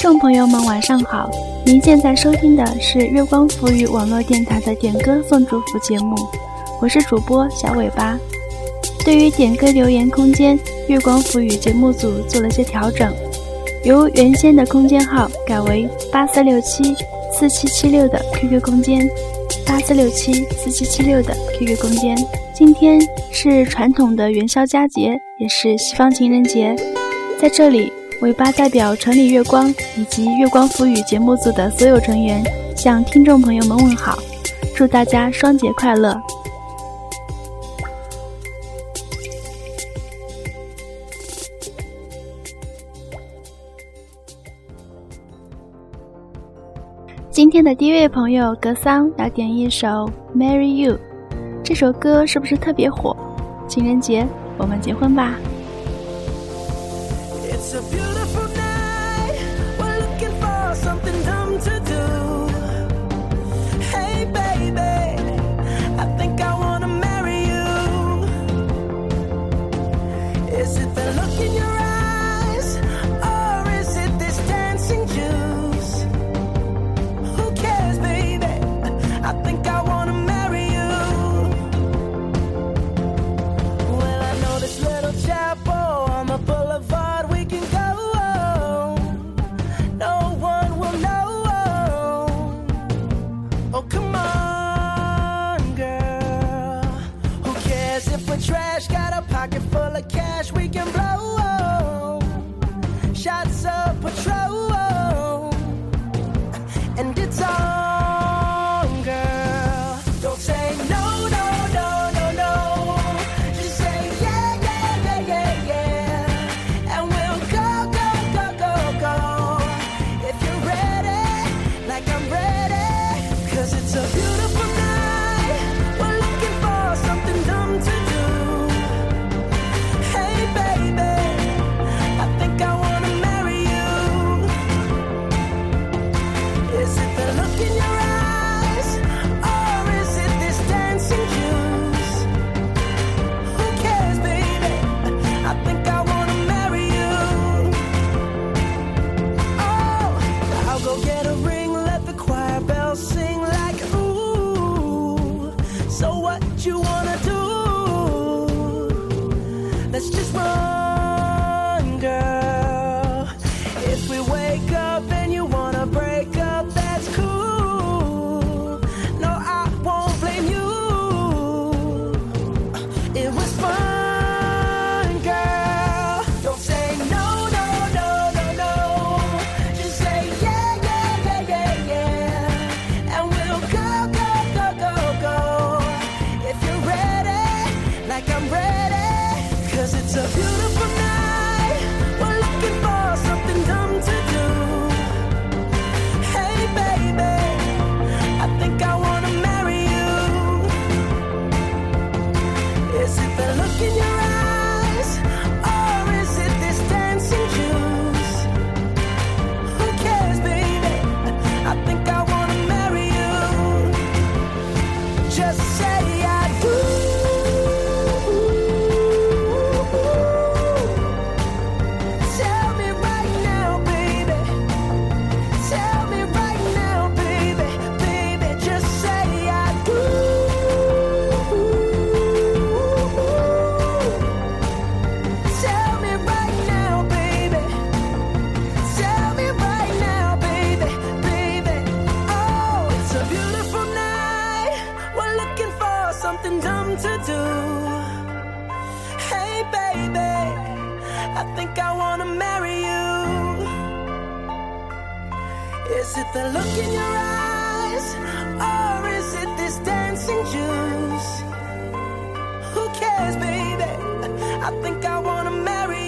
众朋友们，晚上好！您现在收听的是月光浮语网络电台的点歌送祝福节目，我是主播小尾巴。对于点歌留言空间，月光浮语节目组做了些调整，由原先的空间号改为八四六七四七七六的 QQ 空间，八四六七四七七六的 QQ 空间。今天是传统的元宵佳节，也是西方情人节，在这里。尾巴代表城里月光以及月光赋予节目组的所有成员，向听众朋友们问好，祝大家双节快乐。今天的第一位朋友格桑要点一首《Marry You》，这首歌是不是特别火？情人节，我们结婚吧。It's a beautiful something dumb to do. Hey, baby, I think I wanna marry you. Is it the look in your eyes, or is it this dancing juice? Who cares, baby? I think I wanna marry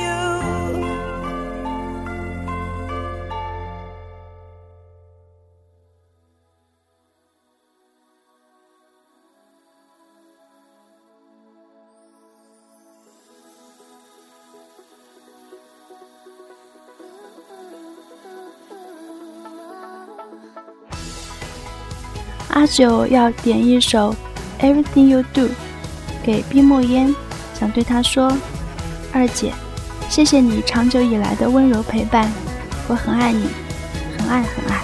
阿九要点一首《Everything You Do》给毕墨烟，想对她说：“二姐，谢谢你长久以来的温柔陪伴，我很爱你，很爱很爱。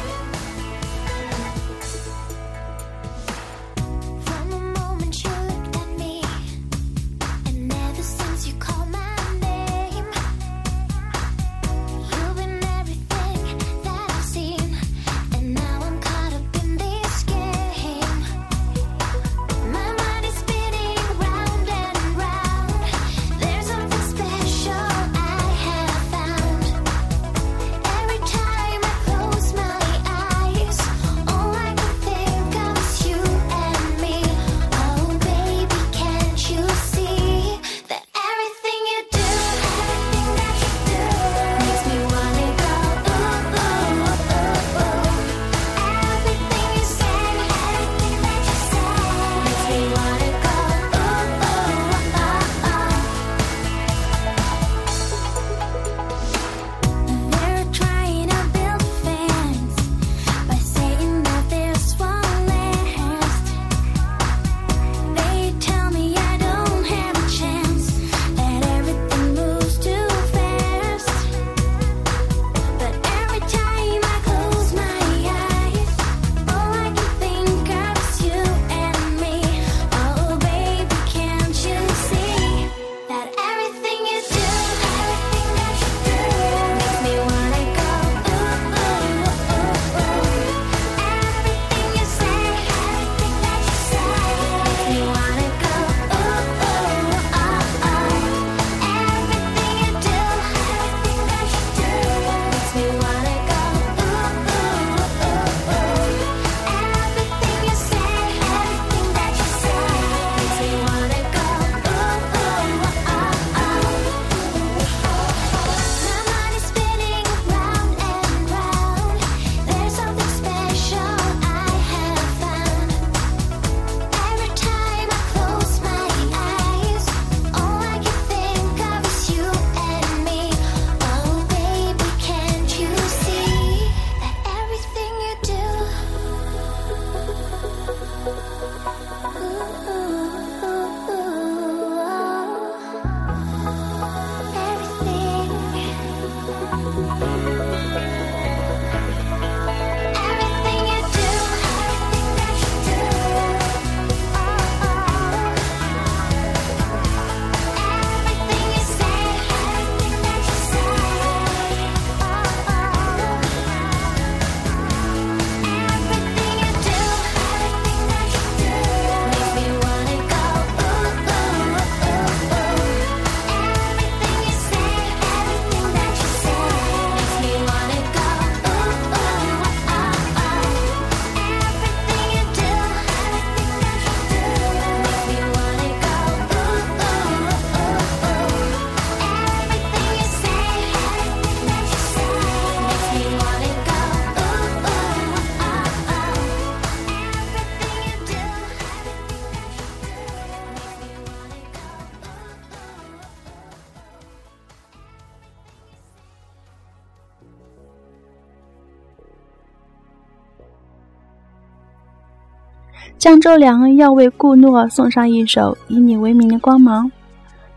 江州良要为顾诺送上一首以你为名的《光芒》。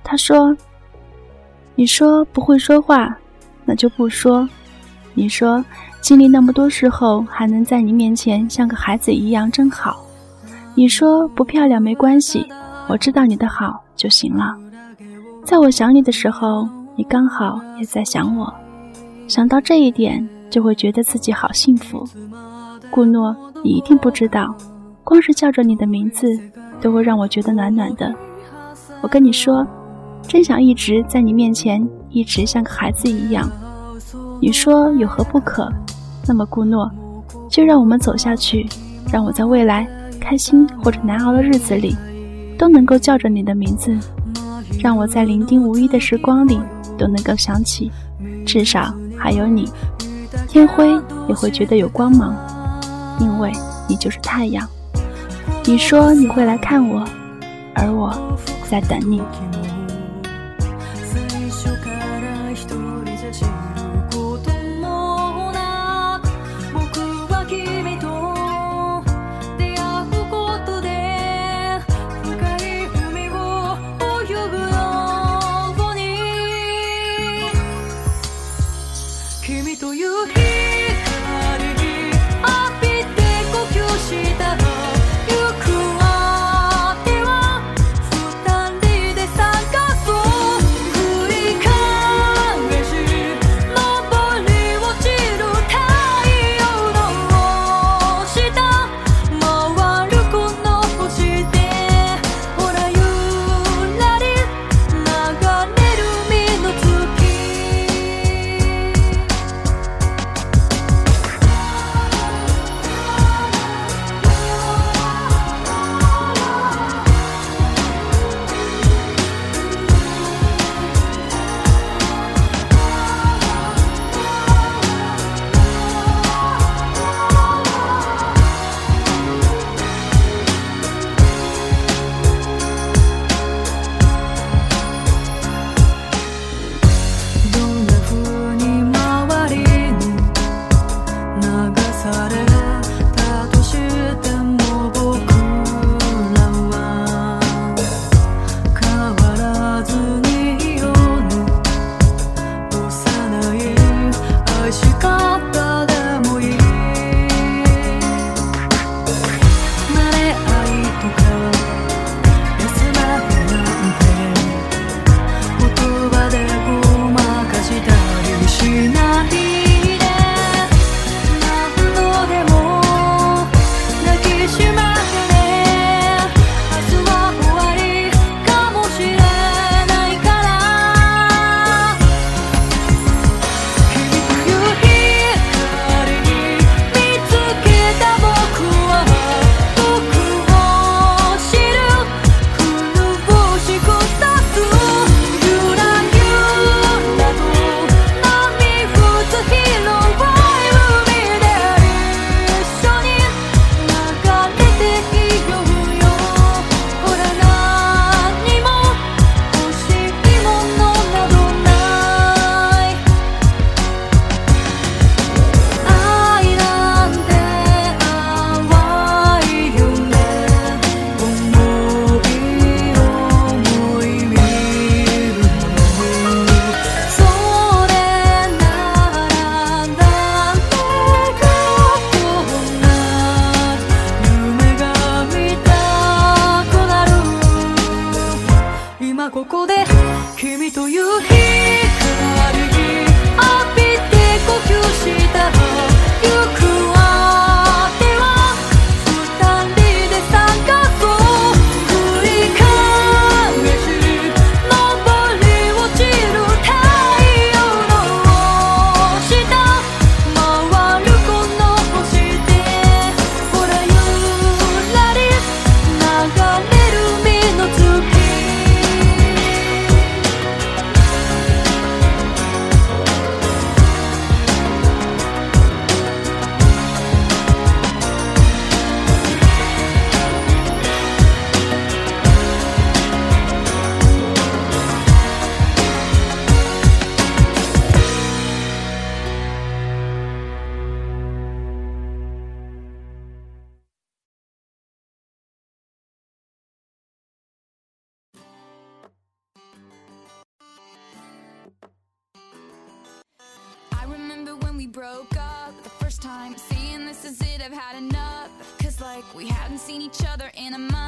他说：“你说不会说话，那就不说。你说经历那么多事后，还能在你面前像个孩子一样，真好。你说不漂亮没关系，我知道你的好就行了。在我想你的时候，你刚好也在想我。想到这一点，就会觉得自己好幸福。顾诺，你一定不知道。”光是叫着你的名字，都会让我觉得暖暖的。我跟你说，真想一直在你面前，一直像个孩子一样。你说有何不可？那么顾诺，就让我们走下去，让我在未来开心或者难熬的日子里，都能够叫着你的名字，让我在零丁无依的时光里都能够想起，至少还有你。天灰也会觉得有光芒，因为你就是太阳。你说你会来看我，而我在等你。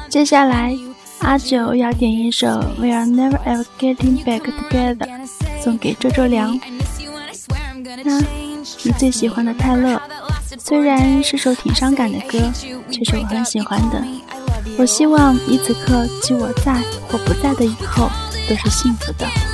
接下来，阿九要点一首《We Are Never Ever Getting Back Together》，送给周周良。那你最喜欢的泰勒，虽然是首挺伤感的歌，却是我很喜欢的。我希望你此刻及我在或不在的以后，都是幸福的。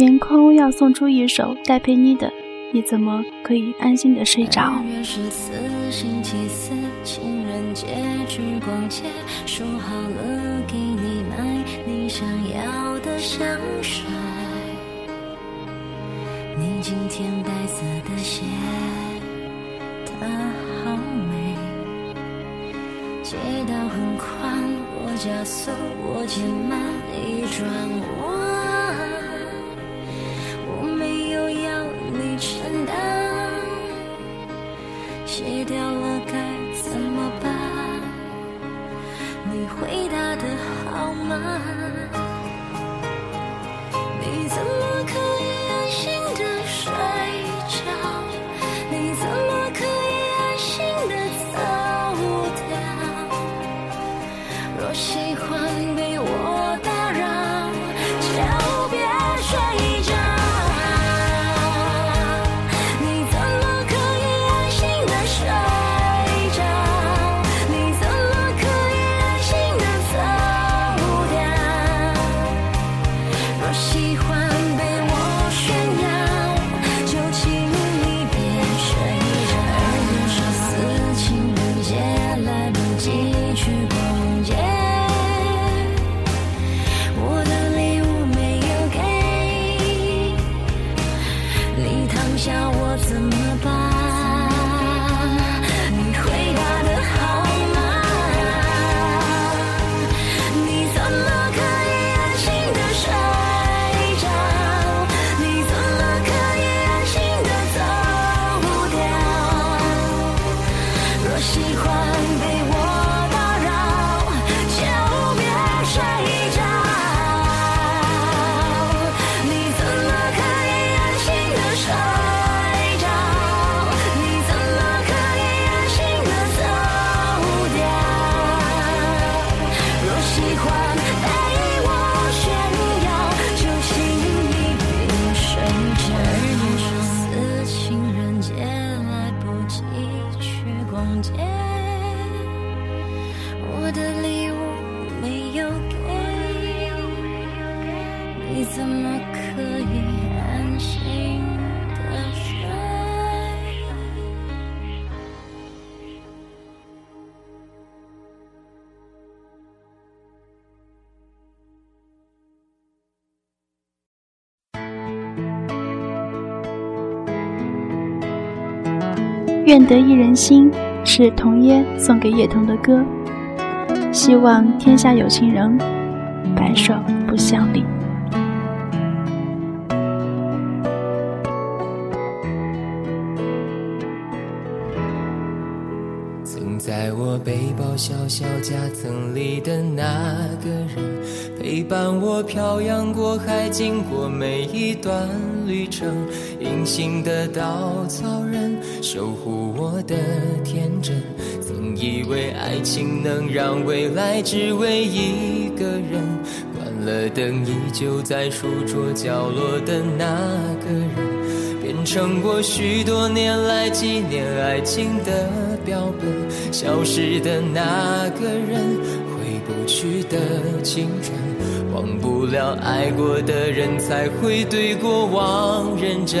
年空要送出一首戴佩妮的，你怎么可以安心的睡着？星期四情人节去逛街，说好了给你买你想要的香水。你今天白色的鞋。它好美，街道很宽，我加速，我减慢，一转弯，戒掉了该怎么办？你回答的好慢。你怎么愿得一人心是童耶送给叶童的歌，希望天下有情人白首不相离。曾在我背包小小夹层里的那个人，陪伴我漂洋过海，经过每一段旅程。隐形的稻草人，守护我的天真。曾以为爱情能让未来只为一个人，关了灯依旧在书桌角落的那个人。变成我许多年来纪念爱情的标本，消失的那个人，回不去的青春，忘不了爱过的人，才会对过往认真。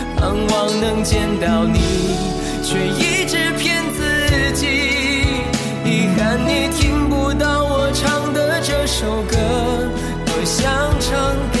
盼望能见到你，却一直骗自己。遗憾你听不到我唱的这首歌，多想唱给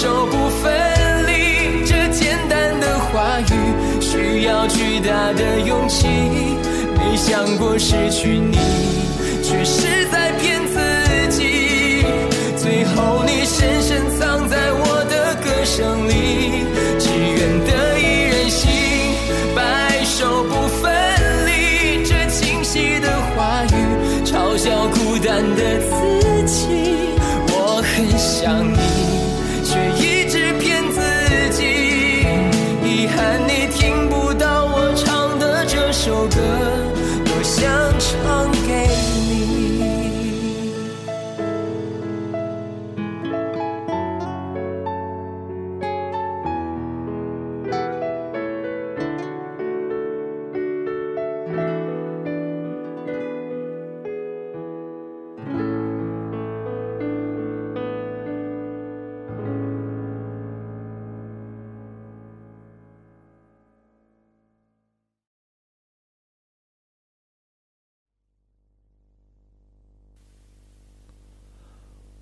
手不分离。这简单的话语需要巨大的勇气，没想过失去你，却是在骗自己。最后你深深藏在我的歌声里，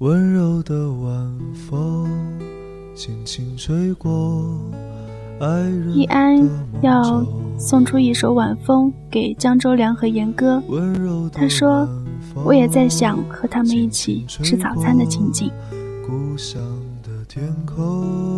温柔的晚风轻轻吹过易安要送出一首《晚风》给江周良和严歌。他说我也在想和他们一起吃早餐的情景。故乡的天空。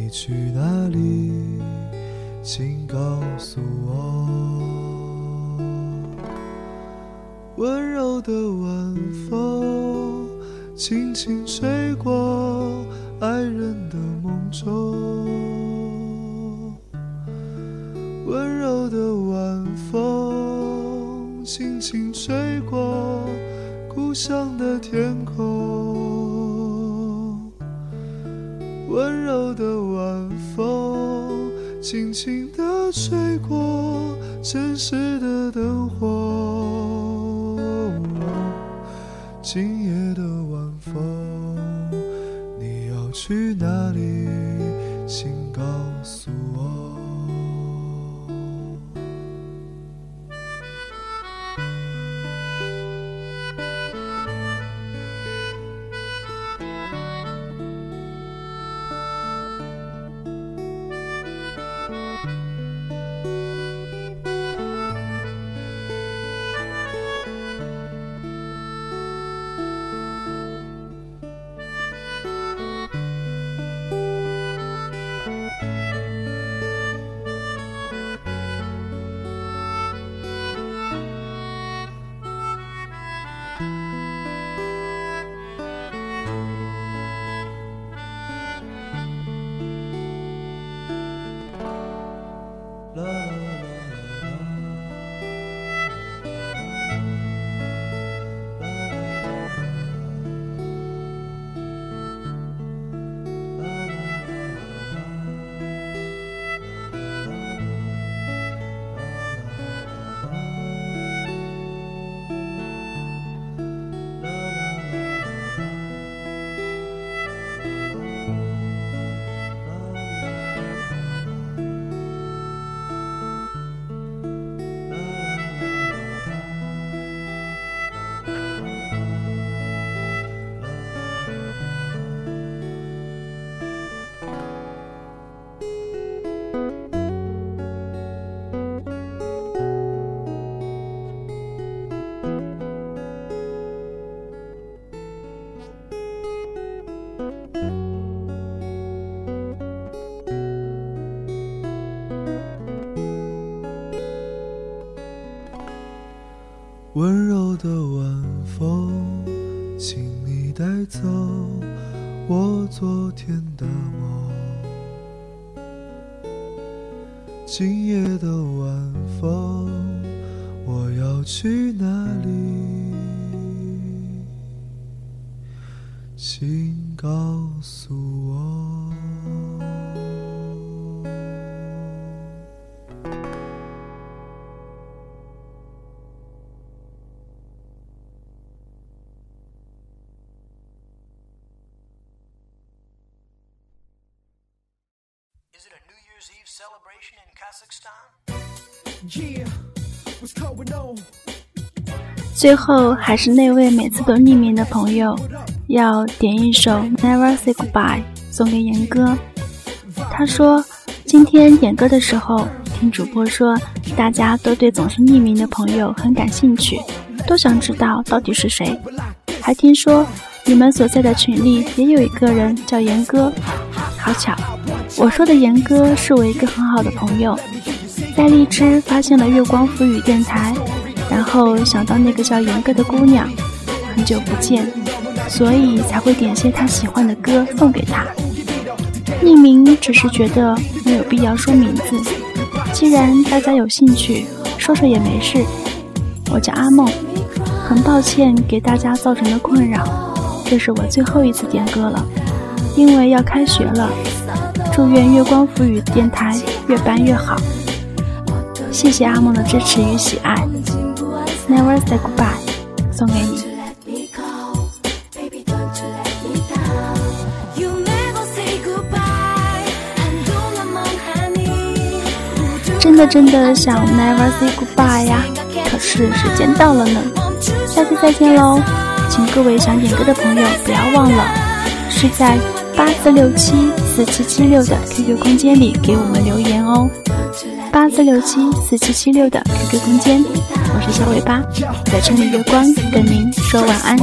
你去哪里？请告诉我。温柔的晚风，轻轻吹过爱人的梦中。温柔的晚风，轻轻吹过故乡的天空。地吹过城市 Year's Eve celebration in Kazakhstan? Yeah, what's going on? 最后还是那位每次都匿名的朋友，要点一首《Never Say Goodbye》送给严哥。他说，今天点歌的时候，听主播说，大家都对总是匿名的朋友很感兴趣，都想知道到底是谁。还听说你们所在的群里也有一个人叫严哥，好巧。我说的严哥是我一个很好的朋友，在荔枝发现了月光浮语电台。然后想到那个叫严哥的姑娘，很久不见，所以才会点些他喜欢的歌送给他。匿名只是觉得没有必要说名字，既然大家有兴趣，说说也没事。我叫阿梦，很抱歉给大家造成的困扰，这是我最后一次点歌了，因为要开学了。祝愿月光浮语电台越办越好，谢谢阿梦的支持与喜爱。Never say goodbye，送给你。You never say goodbye，寒冬了梦喊你。真的真的想 Never say goodbye 呀，可是时间到了呢。下期再见喽！请各位想点歌的朋友不要忘了，是在八四六七四七七六的 QQ 空间里给我们留言哦。八四六七四七七六的 QQ 空间，我是小尾巴，在这里月光跟您说晚安。